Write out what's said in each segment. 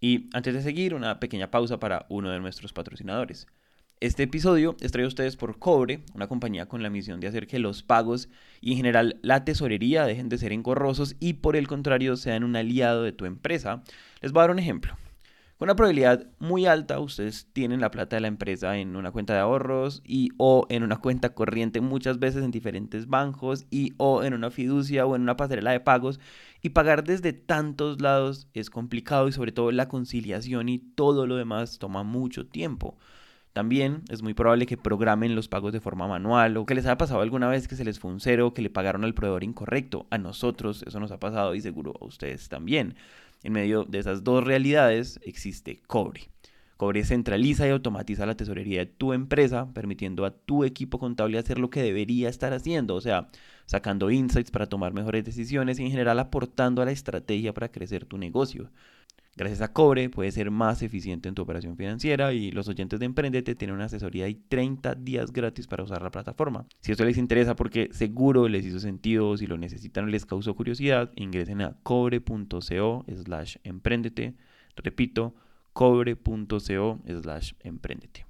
Y antes de seguir, una pequeña pausa para uno de nuestros patrocinadores. Este episodio es traído a ustedes por Cobre, una compañía con la misión de hacer que los pagos y en general la tesorería dejen de ser engorrosos y por el contrario sean un aliado de tu empresa. Les voy a dar un ejemplo. Con una probabilidad muy alta, ustedes tienen la plata de la empresa en una cuenta de ahorros y o en una cuenta corriente muchas veces en diferentes bancos y o en una fiducia o en una pasarela de pagos y pagar desde tantos lados es complicado y sobre todo la conciliación y todo lo demás toma mucho tiempo. También es muy probable que programen los pagos de forma manual o que les haya pasado alguna vez que se les fue un cero o que le pagaron al proveedor incorrecto. A nosotros eso nos ha pasado y seguro a ustedes también. En medio de esas dos realidades existe Cobre. Cobre centraliza y automatiza la tesorería de tu empresa, permitiendo a tu equipo contable hacer lo que debería estar haciendo, o sea, sacando insights para tomar mejores decisiones y en general aportando a la estrategia para crecer tu negocio. Gracias a Cobre puedes ser más eficiente en tu operación financiera y los oyentes de Emprendete tienen una asesoría y 30 días gratis para usar la plataforma. Si esto les interesa porque seguro les hizo sentido, si lo necesitan o les causó curiosidad, ingresen a cobre.co slash emprendete. Repito, cobre.co slash emprendete.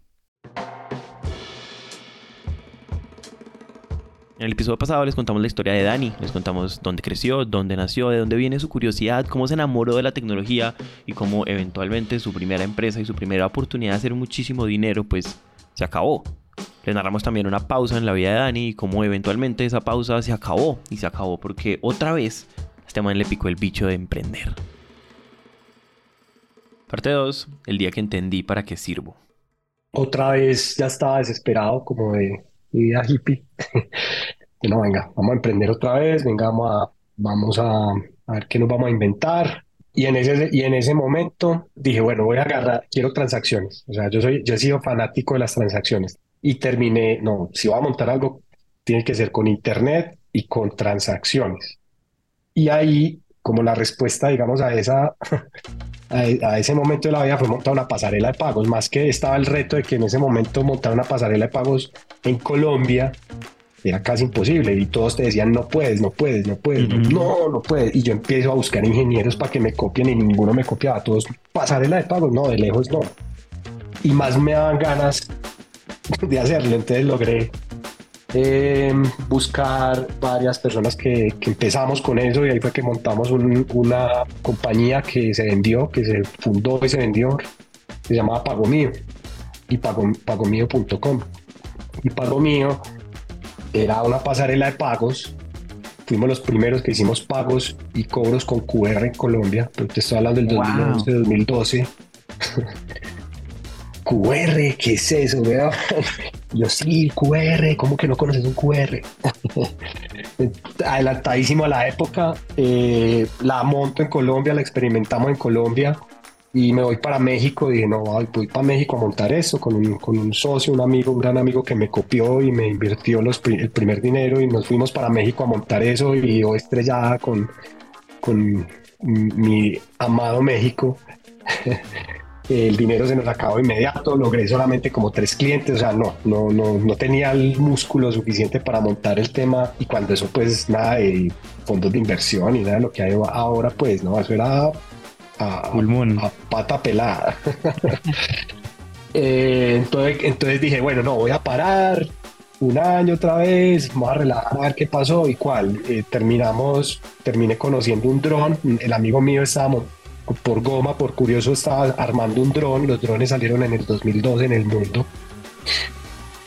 En el episodio pasado les contamos la historia de Dani, les contamos dónde creció, dónde nació, de dónde viene su curiosidad, cómo se enamoró de la tecnología y cómo eventualmente su primera empresa y su primera oportunidad de hacer muchísimo dinero pues se acabó. Les narramos también una pausa en la vida de Dani y cómo eventualmente esa pausa se acabó y se acabó porque otra vez este man le picó el bicho de emprender. Parte 2, el día que entendí para qué sirvo. Otra vez ya estaba desesperado como de vida hippie. no, venga, vamos a emprender otra vez, venga, vamos a, vamos a, a ver qué nos vamos a inventar. Y en, ese, y en ese momento dije, bueno, voy a agarrar, quiero transacciones. O sea, yo, soy, yo he sido fanático de las transacciones. Y terminé, no, si voy a montar algo, tiene que ser con Internet y con transacciones. Y ahí, como la respuesta, digamos, a, esa, a, ese momento de la vida fue montar una pasarela de pagos. Más que estaba el reto de que en ese momento montar una pasarela de pagos en Colombia era casi imposible y todos te decían no puedes, no puedes, no puedes, no, no puedes. Y yo empiezo a buscar ingenieros para que me copien y ninguno me copiaba. Todos pasarela de pagos, no, de lejos no. Y más me daban ganas de hacerlo, entonces logré eh, buscar varias personas que, que, empezamos con eso y ahí fue que montamos una compañía que se vendió, que se fundó y se vendió, se llamaba Pago Mío y pagomío.com. Y Pago Mío era una pasarela de pagos. Fuimos los primeros que hicimos pagos y cobros con QR en Colombia, pero te estoy hablando del 2011, 2012. QR, ¿qué es eso? Yo sí, QR, ¿cómo que no conoces un QR? Adelantadísimo a la época, eh, la monto en Colombia, la experimentamos en Colombia y me voy para México. Dije, no, voy para México a montar eso con un, con un socio, un amigo, un gran amigo que me copió y me invirtió los, el primer dinero y nos fuimos para México a montar eso y yo estrellada con, con mi amado México. el dinero se nos acabó inmediato, logré solamente como tres clientes, o sea, no, no, no, no tenía el músculo suficiente para montar el tema y cuando eso pues nada de fondos de inversión y nada de lo que hay ahora pues no, eso era a, pata pelada. Eh, entonces, entonces dije, bueno, no, voy a parar un año otra vez, vamos a relajar a ver qué pasó y cuál. Eh, terminamos, terminé conociendo un dron, el amigo mío estaba por goma, por curioso, estaba armando un dron, los drones salieron en el 2012 en el mundo.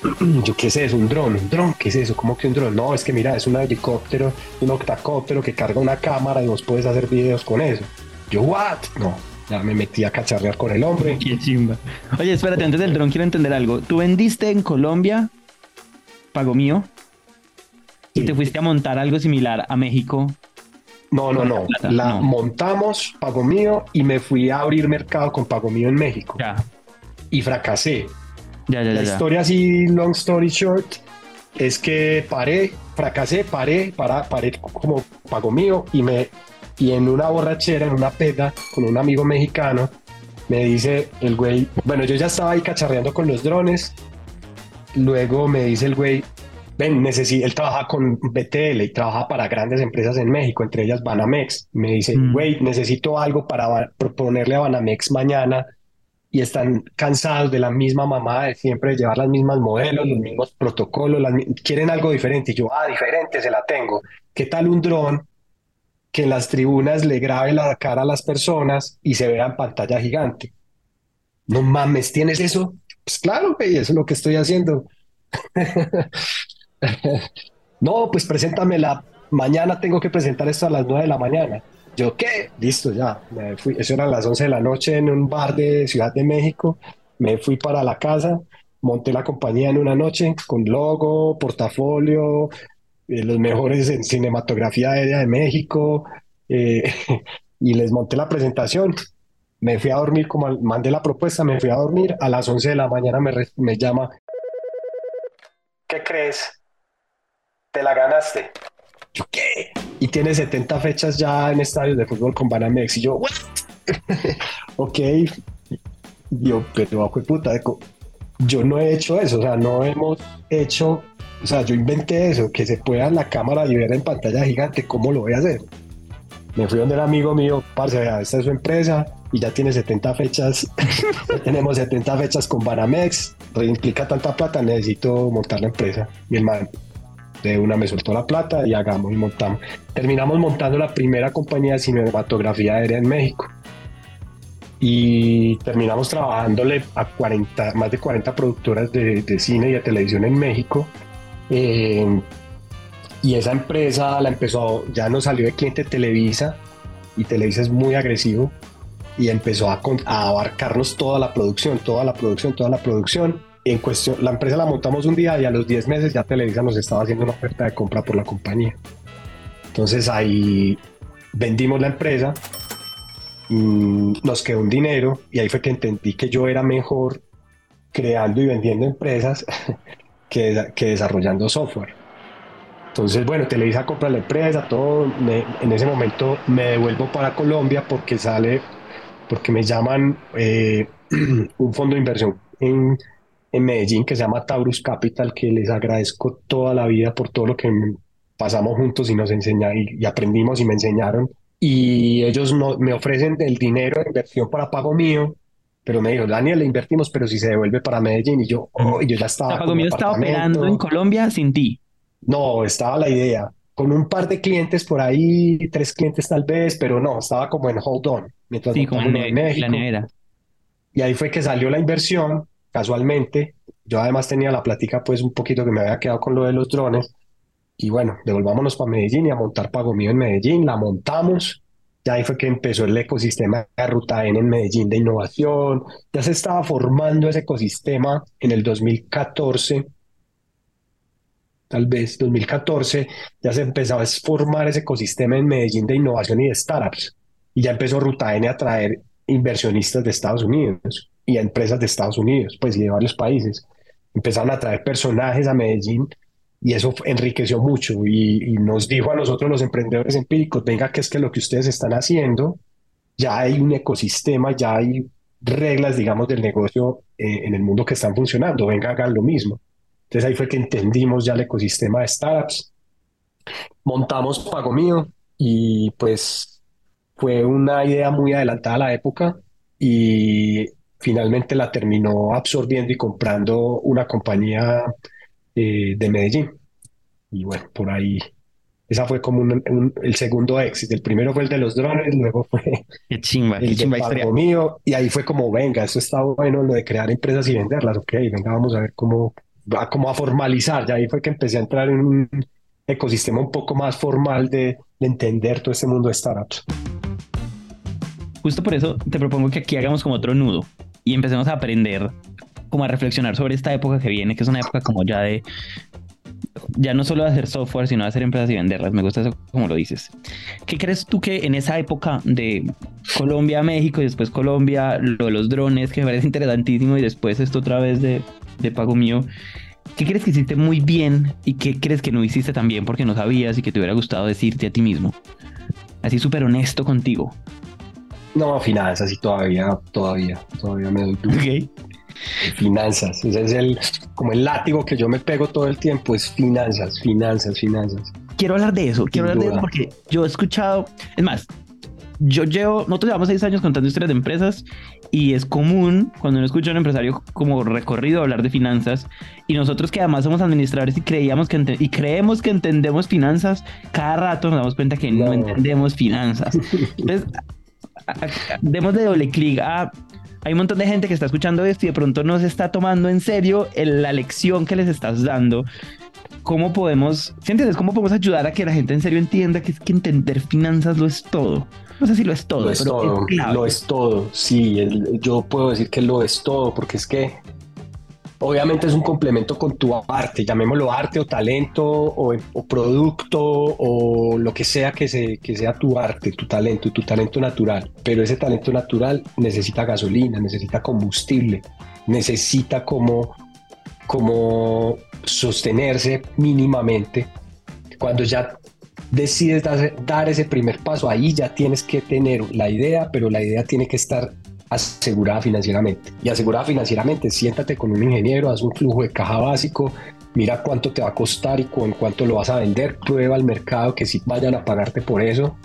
Yo, ¿qué es eso? ¿Un dron? ¿Un dron? ¿Qué es eso? ¿Cómo que un dron? No, es que mira, es un helicóptero, un octacóptero que carga una cámara y vos puedes hacer videos con eso. Yo, ¿what? No, ya me metí a cacharrear con el hombre. Qué chimba. Oye, espérate, antes del dron quiero entender algo. ¿Tú vendiste en Colombia, pago mío, y te fuiste a montar algo similar a México? No, no, no. La montamos, pago mío, y me fui a abrir mercado con pago mío en México. Ya. Y fracasé. Ya, ya, la historia así, long story short, es que paré, fracasé, paré, para, paré como pago mío y me y en una borrachera, en una peda, con un amigo mexicano, me dice el güey, bueno, yo ya estaba ahí cacharreando con los drones, luego me dice el güey, ven, él trabaja con BTL y trabaja para grandes empresas en México, entre ellas Banamex. Me dice, Mm. güey, necesito algo para proponerle a Banamex mañana y están cansados de la misma mamá de siempre llevar las mismas modelos, los mismos protocolos, las quieren algo diferente. Y yo, ah, diferente, se la tengo. ¿Qué tal un dron que en las tribunas le grabe la cara a las personas y se vea en pantalla gigante? No mames, ¿tienes eso? Pues claro, güey, eso es lo que estoy haciendo. No, pues preséntamela. Mañana tengo que presentar esto a las 9 de la mañana. Yo, ¿qué? Listo, ya. Me fui. Eso eran las 11 de la noche en un bar de Ciudad de México. Me fui para la casa, monté la compañía en una noche con logo, portafolio, eh, los mejores en cinematografía aérea de México, eh, y les monté la presentación. Me fui a dormir, como mandé la propuesta, me fui a dormir. A las 11 de la mañana me, me llama. ¿Qué crees? Te la ganaste. ¿Yo qué? Y tiene 70 fechas ya en estadios de fútbol con Banamex. Y yo, ¿what? ok. Yo, pero, puta, yo no he hecho eso. O sea, no hemos hecho. O sea, yo inventé eso, que se pueda en la cámara y ver en pantalla gigante. ¿Cómo lo voy a hacer? Me fui donde el amigo mío, parce, vea, esta es su empresa y ya tiene 70 fechas. Tenemos 70 fechas con Banamex. Implica tanta plata, necesito montar la empresa. Mi hermano de una me soltó la plata y hagamos y montamos. Terminamos montando la primera compañía de cinematografía aérea en México. Y terminamos trabajándole a 40, más de 40 productoras de, cine y de televisión en México. Eh, y esa empresa la empezó, ya nos salió de cliente Televisa y Televisa es muy agresivo y empezó a abarcarnos toda la producción, toda la producción, toda la producción. En cuestión, la empresa la montamos un día y a los 10 meses ya Televisa nos estaba haciendo una oferta de compra por la compañía. Entonces ahí vendimos la empresa, mm, nos quedó un dinero y ahí fue que entendí que yo era mejor creando y vendiendo empresas que, que desarrollando software. Entonces, bueno, Televisa compra la empresa, todo. en ese momento me devuelvo para Colombia porque sale, porque me llaman eh, un fondo de inversión en, en Medellín que se llama Taurus Capital, que les agradezco toda la vida por todo lo que pasamos juntos y nos enseñaron y, y aprendimos y me enseñaron. Y ellos no, me ofrecen el dinero de inversión para pago mío, pero me dijo, Daniel, le invertimos, pero si se devuelve para Medellín. Y yo, oh, y yo ya O estaba sea, con Pago Mío estaba operando en. Colombia sin ti. No, estaba la idea. Con un par de clientes por ahí, tres clientes tal vez, pero no, estaba como en hold on, mientras Sí, como en de ne- la México. nevera. Y ahí fue que salió la inversión, casualmente. Yo además tenía la plática, pues un poquito que me había quedado con lo de los drones. Y bueno, devolvámonos para Medellín y a montar Pago Mío en Medellín. La montamos. Y ahí fue que empezó el ecosistema de Ruta N en Medellín de innovación. Ya se estaba formando ese ecosistema en el 2014 tal vez 2014, ya se empezaba a formar ese ecosistema en Medellín de innovación y de startups. Y ya empezó Ruta N a traer inversionistas de Estados Unidos y a empresas de Estados Unidos, pues y de varios países. Empezaron a traer personajes a Medellín y eso enriqueció mucho y, y nos dijo a nosotros los emprendedores empíricos, venga, que es que lo que ustedes están haciendo, ya hay un ecosistema, ya hay reglas, digamos, del negocio eh, en el mundo que están funcionando, venga, hagan lo mismo. Entonces ahí fue que entendimos ya el ecosistema de startups, montamos Pago Mío y pues fue una idea muy adelantada a la época y finalmente la terminó absorbiendo y comprando una compañía eh, de Medellín. Y bueno, por ahí, esa fue como un- un- el segundo éxito. El primero fue el de los drones, luego fue Qué chimba, qué el de chimba historia. Mío y ahí fue como, venga, eso está bueno, lo de crear empresas y venderlas, ok, venga, vamos a ver cómo va como a formalizar. Ya ahí fue que empecé a entrar en un ecosistema un poco más formal de, de entender todo este mundo de startups. Justo por eso te propongo que aquí hagamos como otro nudo y empecemos a aprender, como a reflexionar sobre esta época que viene, que es una época como ya de, ya no solo de hacer software, sino de hacer empresas y venderlas. Me gusta eso como lo dices. ¿Qué crees tú que en esa época de Colombia, México y después Colombia, lo de los drones, que me parece interesantísimo, y después esto otra vez de, de pago mío? ¿Qué crees que hiciste muy bien y qué crees que no hiciste tan bien porque no sabías y que te hubiera gustado decirte a ti mismo? Así súper honesto contigo. No, finanzas y todavía, todavía, todavía me doy duro. Ok. Finanzas, ese es el, como el látigo que yo me pego todo el tiempo, es finanzas, finanzas, finanzas. Quiero hablar de eso, quiero hablar de eso porque yo he escuchado, es más, yo llevo, nosotros llevamos seis años contando historias de empresas y es común cuando uno escucha a un empresario como recorrido hablar de finanzas y nosotros que además somos administradores y creíamos que y creemos que entendemos finanzas, cada rato nos damos cuenta que no, entendemos finanzas. Entonces, demos de doble clic a hay un montón de gente que está escuchando esto y de pronto no se está tomando en serio la lección que les estás dando. ¿Cómo podemos, si entiendes, cómo podemos ayudar a que la gente en serio entienda que es que entender finanzas lo es todo? No sé si lo es todo. Lo es todo, lo es todo. Sí, yo puedo decir que lo es todo, porque es que obviamente es un complemento con tu arte, llamémoslo arte o talento o, producto o lo que sea que, sea tu arte, tu talento, tu talento natural. Pero ese talento natural necesita gasolina, necesita combustible, necesita como, como sostenerse mínimamente. Cuando ya decides dar, ese primer paso, ahí ya tienes que tener la idea, pero la idea tiene que estar asegurada financieramente. Y asegurada financieramente, siéntate con un ingeniero, haz un flujo de caja básico, mira cuánto te va a costar y con cuánto lo vas a vender, prueba al mercado que si vayan a pagarte por eso.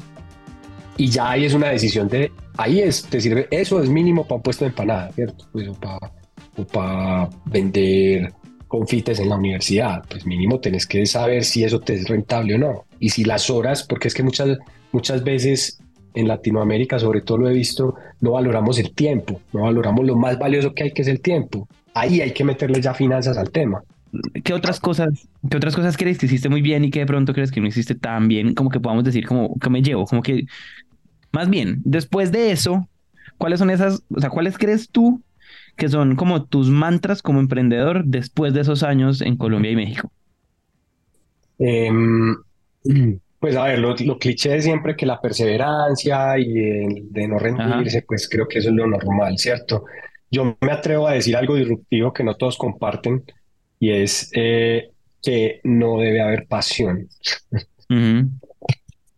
Y ya ahí es una decisión de, ahí es, te sirve, eso es mínimo para un puesto de empanada, ¿cierto? Pues, o para, o para vender confites en la universidad, pues mínimo tenés que saber si eso te es rentable o no. Y si las horas, porque es que muchas, muchas veces en Latinoamérica, sobre todo lo he visto, no valoramos el tiempo, no valoramos lo más valioso que hay, que es el tiempo. Ahí hay que meterle ya finanzas al tema. ¿Qué otras cosas, qué otras cosas crees que hiciste muy bien y que de pronto crees que no hiciste tan bien? Como que podamos decir, como que me llevo, como que, más bien, después de eso, ¿cuáles son esas, o sea, cuáles crees tú que son como tus mantras como emprendedor después de esos años en Colombia y México? Em, pues a ver, lo, cliché de siempre que la perseverancia y de no rendirse, pues creo que eso es lo normal, ¿cierto? Yo me atrevo a decir algo disruptivo que no todos comparten y es eh, que no debe haber pasión.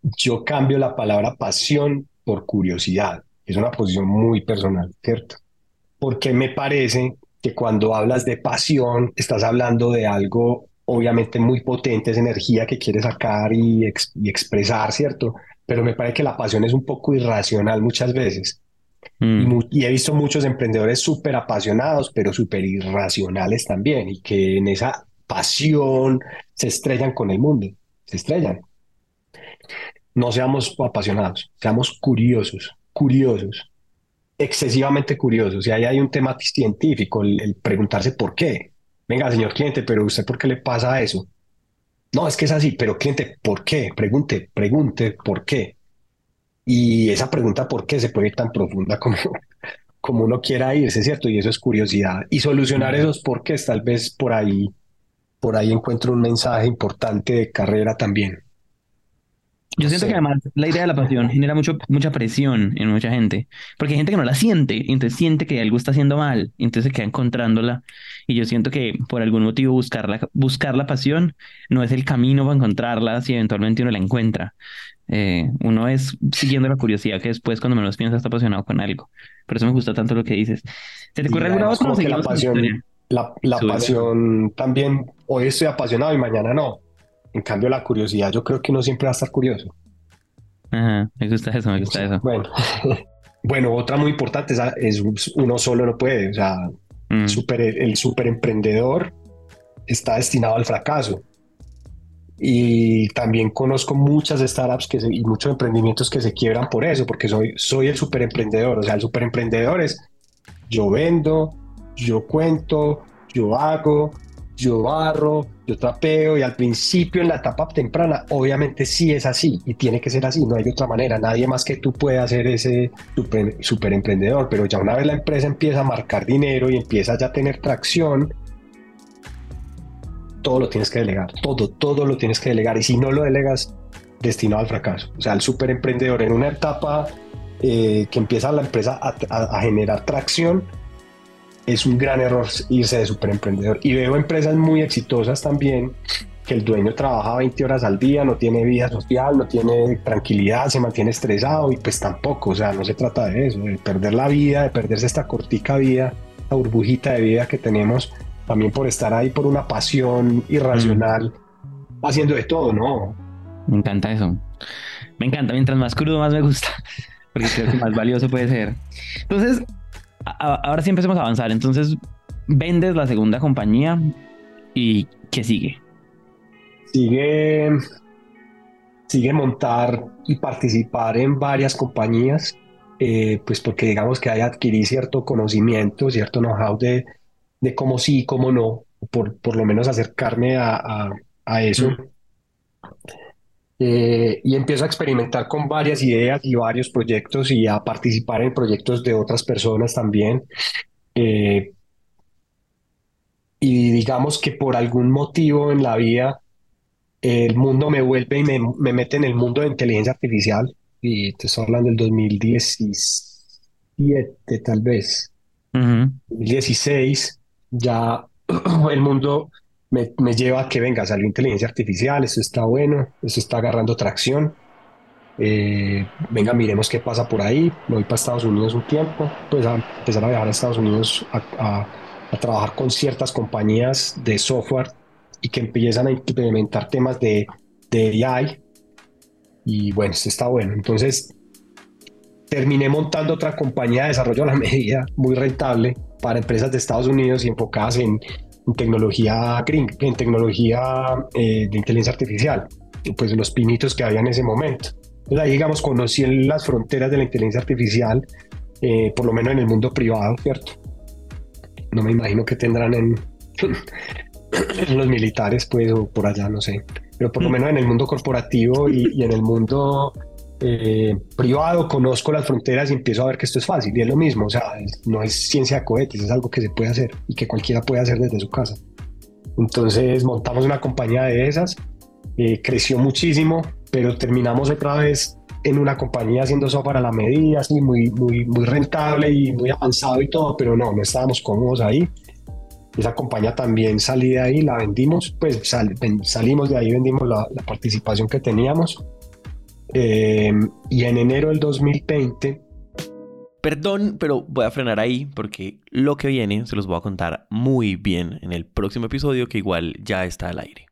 Yo cambio la palabra pasión por curiosidad. Es una posición muy personal, ¿cierto? porque me parece que cuando hablas de pasión, estás hablando de algo obviamente muy potente, es energía que quieres sacar y, expresar, ¿cierto? Pero me parece que la pasión es un poco irracional muchas veces. Mm. Y, he visto muchos emprendedores súper apasionados, pero súper irracionales también, y que en esa pasión se estrellan con el mundo, se estrellan. No seamos apasionados, seamos curiosos, curiosos excesivamente curioso. Si ahí hay un tema científico, el, preguntarse por qué. Venga, señor cliente, pero usted por qué le pasa eso? No, es que es así, pero cliente, ¿por qué? Pregunte, pregunte, ¿por qué? Y esa pregunta ¿por qué? se puede ir tan profunda como, como uno quiera irse, ¿cierto? Y eso es curiosidad. Y solucionar esos por qué, tal vez por ahí, por ahí encuentro un mensaje importante de carrera también. Yo siento que además la idea de la pasión genera mucho, mucha presión en mucha gente, porque hay gente que no la siente, y entonces siente que algo está haciendo mal, y entonces se queda encontrándola. Y yo siento que por algún motivo buscar la, buscar la pasión no es el camino para encontrarla si eventualmente uno la encuentra. Eh, uno es siguiendo la curiosidad que después cuando menos piensa está apasionado con algo. Por eso me gusta tanto lo que dices. ¿Se te ocurre alguna otra? La pasión, la, la pasión también, hoy estoy apasionado y mañana no. En cambio, la curiosidad, yo creo que uno siempre va a estar curioso. Ajá, me gusta eso, me gusta eso. Bueno, bueno otra muy importante es, uno solo no puede, o sea, mm. super, el super emprendedor está destinado al fracaso. Y también conozco muchas startups que y muchos emprendimientos que se quiebran por eso, porque soy, soy el super emprendedor. O sea, el super emprendedor es yo vendo, yo cuento, yo hago, yo barro, yo trapeo y al principio en la etapa temprana obviamente sí es así y tiene que ser así, no hay otra manera, nadie más que tú puede hacer ese super, emprendedor, pero ya una vez la empresa empieza a marcar dinero y empieza ya a tener tracción, todo lo tienes que delegar, todo, todo lo tienes que delegar y si no lo delegas, destinado al fracaso. O sea, el super emprendedor en una etapa eh, que empieza la empresa a generar tracción, es un gran error irse de superemprendedor. Y veo empresas muy exitosas también que el dueño trabaja 20 horas al día, no tiene vida social, no tiene tranquilidad, se mantiene estresado y pues tampoco, o sea, no se trata de eso, de perder la vida, de perderse esta cortica vida esta burbujita de vida que tenemos, también por estar ahí por una pasión irracional, haciendo de todo, ¿no? Me encanta eso. Me encanta, mientras más crudo, más me gusta, porque creo que más valioso puede ser. Entonces, ahora sí empecemos a avanzar. Entonces, vendes la segunda compañía y ¿qué sigue? Sigue, sigue montar y participar en varias compañías, eh, pues porque digamos que hay adquirir cierto conocimiento, cierto know-how de, de cómo sí y cómo no, por, por lo menos acercarme a, a, eso. Eh, y empiezo a experimentar con varias ideas y varios proyectos y a participar en proyectos de otras personas también. Eh, y digamos que por algún motivo en la vida el mundo me vuelve y me, me mete en el mundo de inteligencia artificial y te estoy hablando del 2017 tal vez, 2016, ya el mundo me, lleva a que venga, salió inteligencia artificial, esto está bueno, esto está agarrando tracción. Eh, venga, miremos qué pasa por ahí. Me voy para Estados Unidos un tiempo, pues a empezar a viajar a Estados Unidos a, a trabajar con ciertas compañías de software y que empiezan a implementar temas de, de AI. Y bueno, esto está bueno. Entonces, terminé montando otra compañía de desarrollo a la medida muy rentable para empresas de Estados Unidos y enfocadas en, tecnología green, en tecnología eh, de inteligencia artificial, pues los pinitos que había en ese momento. Entonces ahí, digamos, conocí las fronteras de la inteligencia artificial, eh, por lo menos en el mundo privado, ¿cierto? No me imagino que tendrán en, los militares, pues, o por allá, no sé. Pero por lo mm. menos en el mundo corporativo y, en el mundo eh, privado conozco las fronteras y empiezo a ver que esto es fácil. Y es lo mismo, o sea, no es ciencia de cohetes, es algo que se puede hacer y que cualquiera puede hacer desde su casa. Entonces montamos una compañía de esas, eh, creció muchísimo, pero terminamos otra vez en una compañía haciendo software a la medida, así muy, muy, muy rentable y muy avanzado y todo, pero no, no estábamos cómodos ahí. Esa compañía también salí de ahí, la vendimos, pues salimos de ahí, vendimos la, participación que teníamos. Eh, y en enero del 2020... Perdón, pero voy a frenar ahí porque lo que viene se los voy a contar muy bien en el próximo episodio que igual ya está al aire.